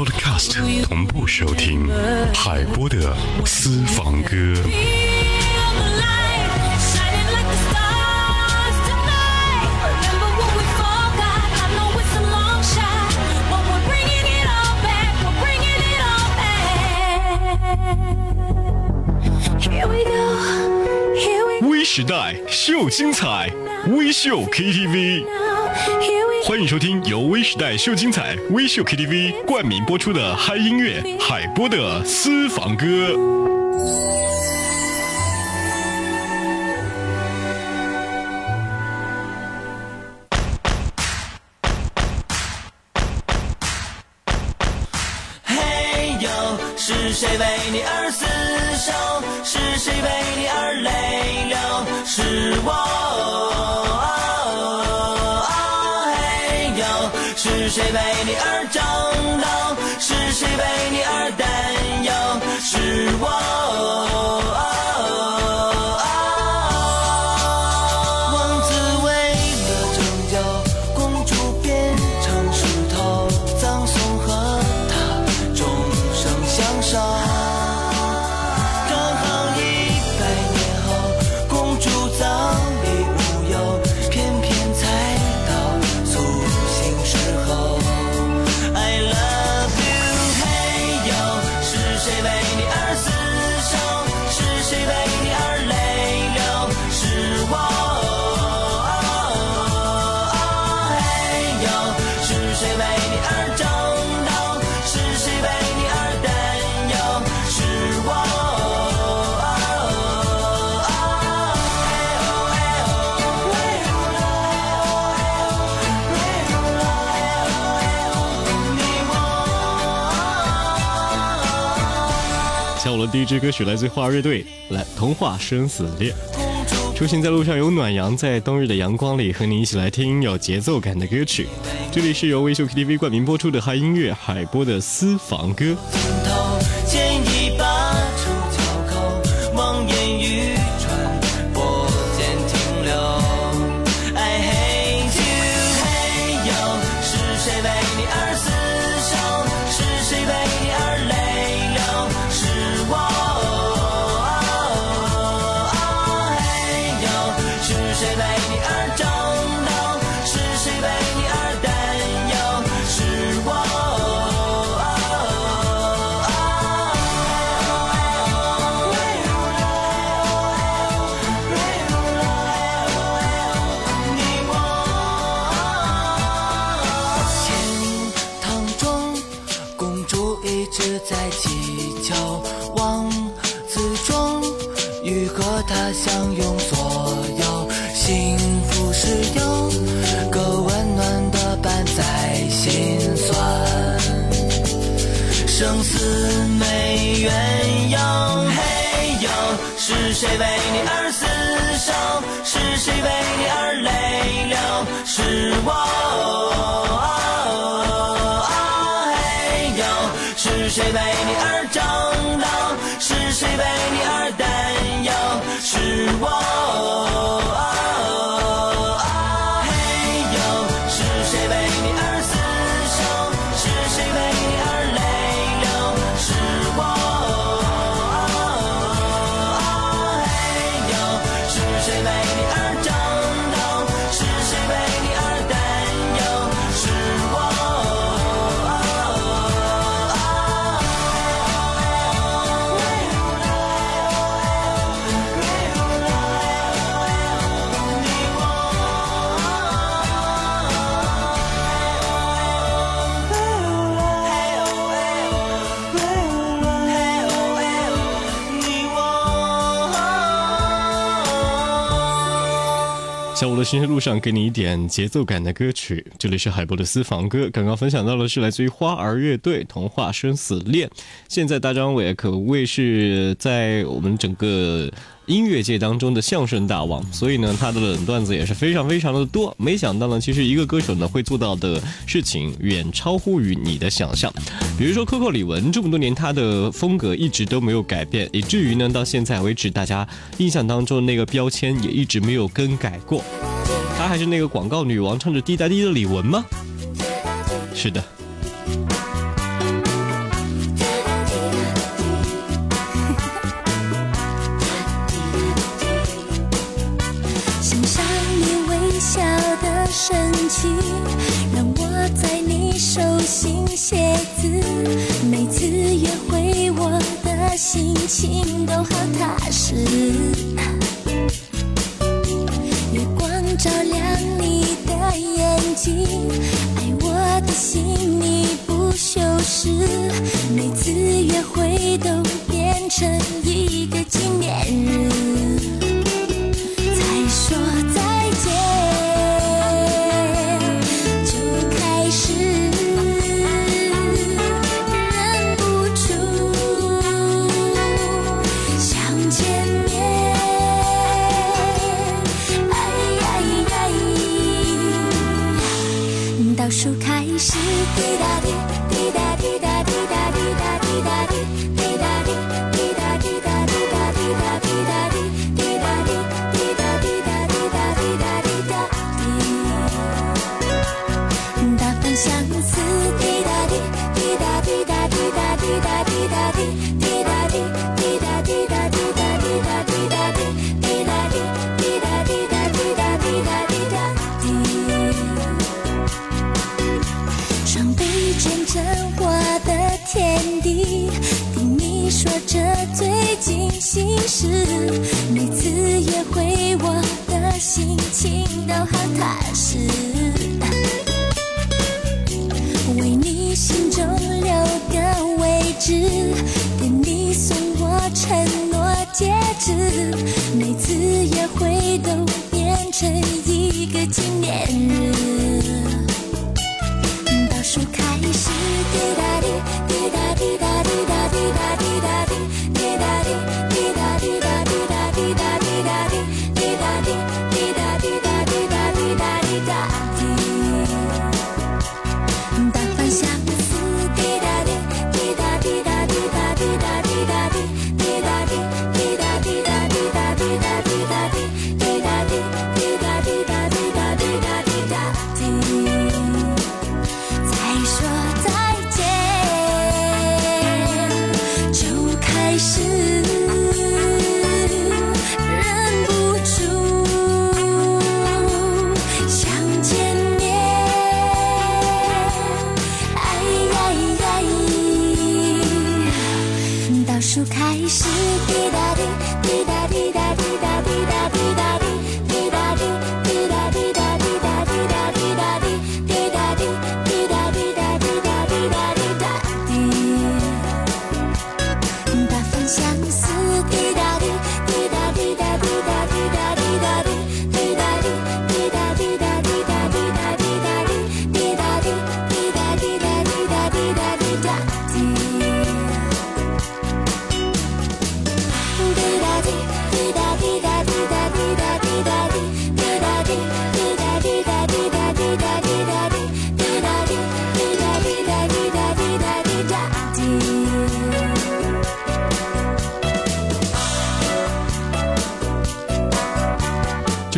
Podcast 同步收听海波的私房歌。We. Here we go, here we go. 微时代秀精彩，微秀 KTV。欢迎收听由微时代秀精彩微秀 KTV 冠名播出的嗨音乐海波的私房歌。嘿呦，是谁为你而厮守？是谁为你而泪流？是我。谁为你而争斗？是谁为你而担忧？是我。一支歌曲来自花儿乐队，来《童话生死恋》。出行在路上有暖阳，在冬日的阳光里和你一起来听有节奏感的歌曲。这里是由微秀 KTV 冠名播出的嗨音乐海波的私房歌。相拥，所有幸福是有个温暖的伴在心酸。生死没缘由。嘿呦，是谁为你而厮守？是谁为你而泪流？是我。嘿呦，是谁为你而争斗？是谁为你而担？是我。的行车路上，给你一点节奏感的歌曲。这里是海波的私房歌，刚刚分享到的是来自于花儿乐队《童话生死恋》。现在大张伟可谓是在我们整个。音乐界当中的相声大王，所以呢，他的冷段子也是非常非常的多。没想到呢，其实一个歌手呢会做到的事情远超乎于你的想象。比如说 Coco 李玟，这么多年他的风格一直都没有改变，以至于呢到现在为止，大家印象当中那个标签也一直没有更改过。她还是那个广告女王，唱着滴答滴的李玟吗？是的。月光照亮你的眼睛，爱我的心你不修饰。每次约会都变成倒数开始，滴答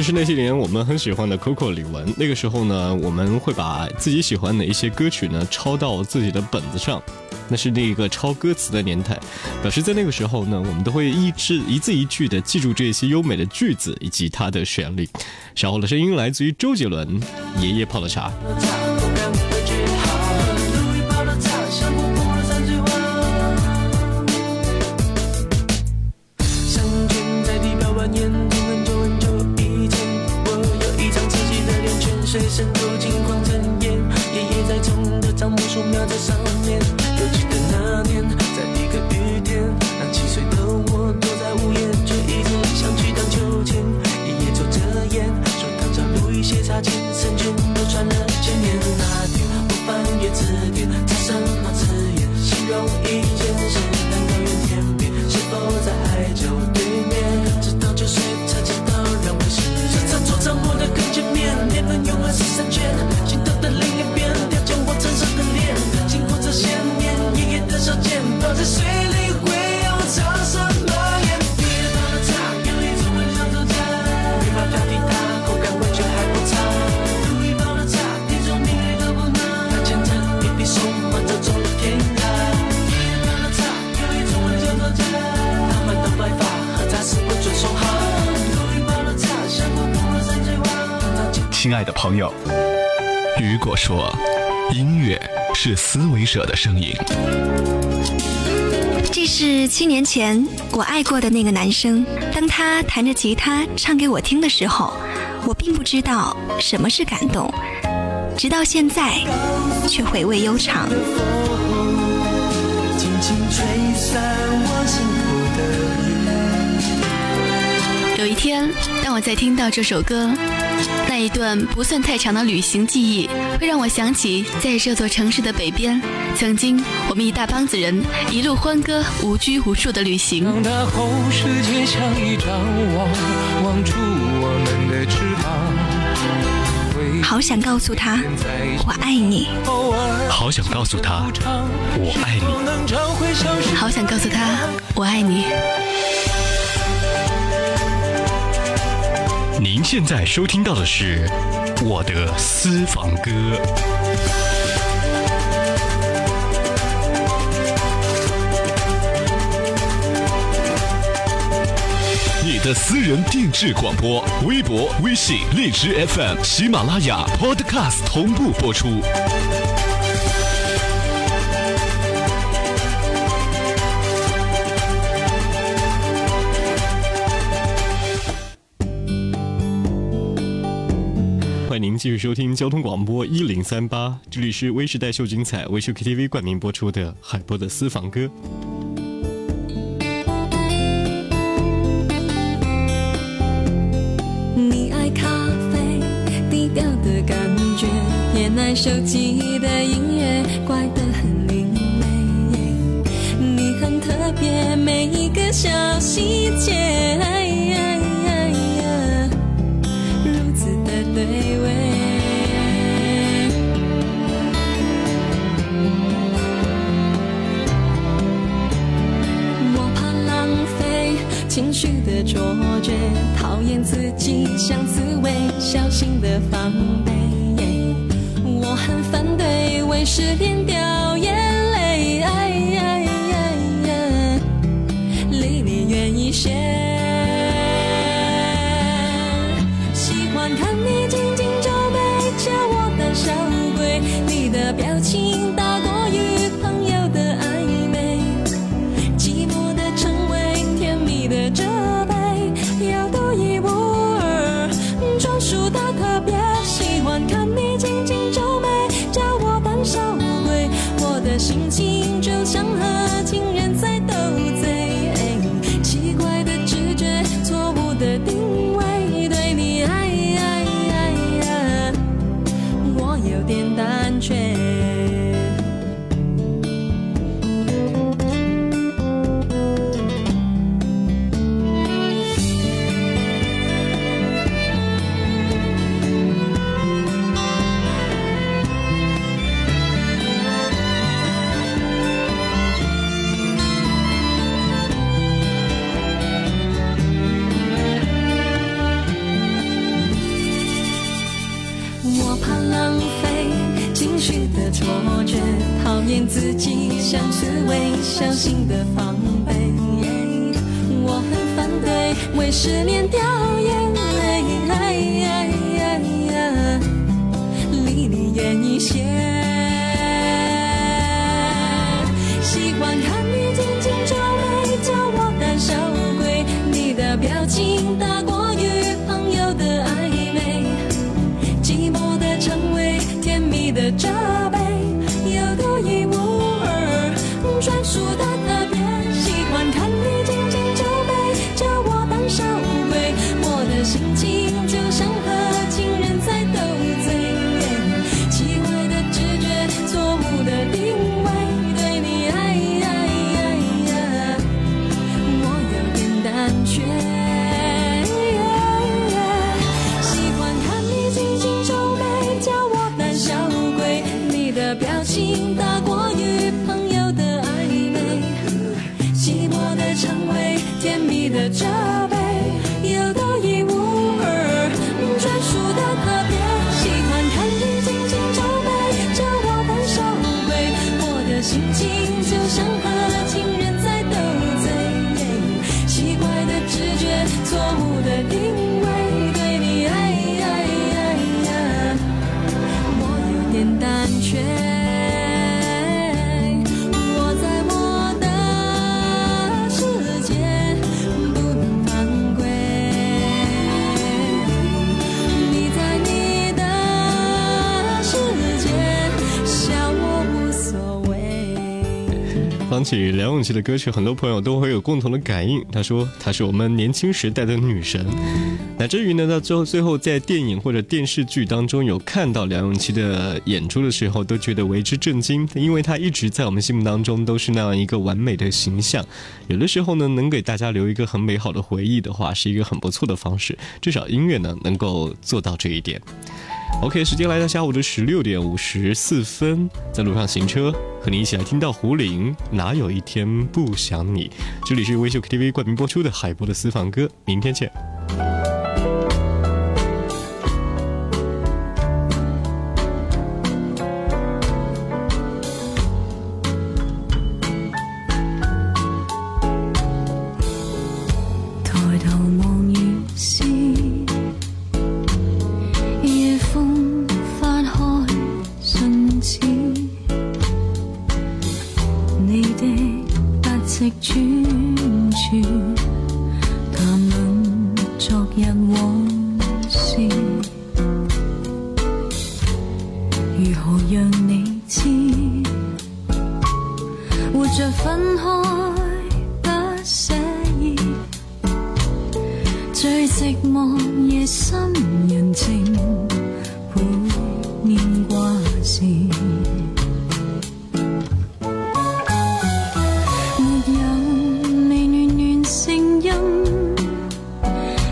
是那些年我们很喜欢的 Coco 李玟。那个时候呢，我们会把自己喜欢的一些歌曲呢抄到自己的本子上，那是那个抄歌词的年代。表示在那个时候呢，我们都会一字一字一句的记住这些优美的句子以及它的旋律。稍后的声音来自于周杰伦，《爷爷泡的茶》。水深如镜光成烟，爷爷在种的樟木树苗在上面。我记得那年，在一个雨天，那七岁的我躲在屋檐，追一直想去荡秋千。爷爷抽着烟，说荡着路一些擦肩，身躯都穿了千年。那天我翻阅字典，踏上。亲爱的朋友。雨果说：“音乐是思维者的声音。”这是七年前我爱过的那个男生。当他弹着吉他唱给我听的时候，我并不知道什么是感动，直到现在，却回味悠长。轻轻吹散我幸福的有一天，当我在听到这首歌，那一段不算太长的旅行记忆，会让我想起在这座城市的北边，曾经我们一大帮子人一路欢歌、无拘无束的旅行。长大后，世界像一张网，网住我们的翅膀。好想告诉他，我爱你。好想告诉他，我爱你。好想告诉他，我爱你。您现在收听到的是我的私房歌。你的私人定制广播，微博、微信、荔枝 FM、喜马拉雅 Podcast 同步播出。您继续收听交通广播一零三八，这里是微时代秀精彩微秀 KTV 冠名播出的海波的私房歌。你爱咖啡，低调的感觉，偏爱手机的音乐，怪得很另类。你很特别，每一个小细节，对味。我怕浪费情绪的卓绝，讨厌自己像刺猬，小心的防备。我很反对为失恋掉些。喜欢看你紧紧皱眉，叫我胆小鬼。你的表情起梁咏琪的歌曲，很多朋友都会有共同的感应。他说她是我们年轻时代的女神，乃至于呢，到最后最后在电影或者电视剧当中有看到梁咏琪的演出的时候，都觉得为之震惊，因为她一直在我们心目当中都是那样一个完美的形象。有的时候呢，能给大家留一个很美好的回忆的话，是一个很不错的方式。至少音乐呢，能够做到这一点。OK，时间来到下午的十六点五十四分，在路上行车，和你一起来听到胡林哪有一天不想你。这里是微秀 KTV 冠名播出的海波的私房歌，明天见。你的不息转折谈论昨日往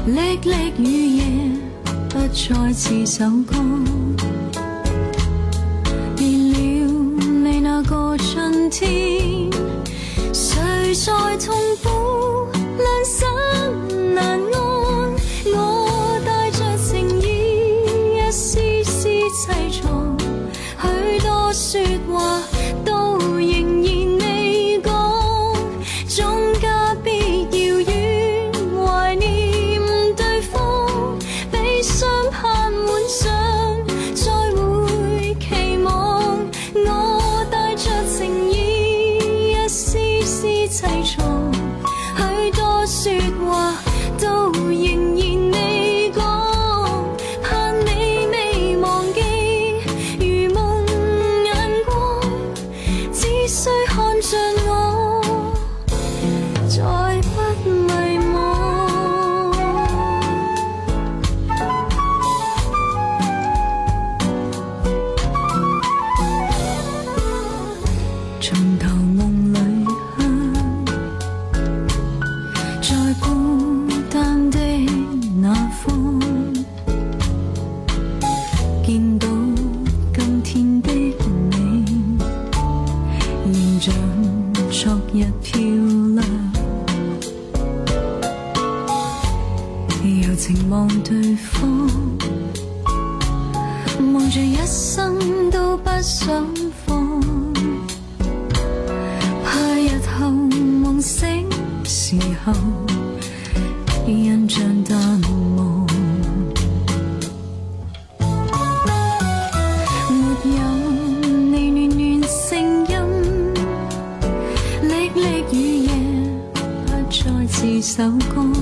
沥沥雨夜不再似首歌。变了你那个春天，谁在痛苦首歌。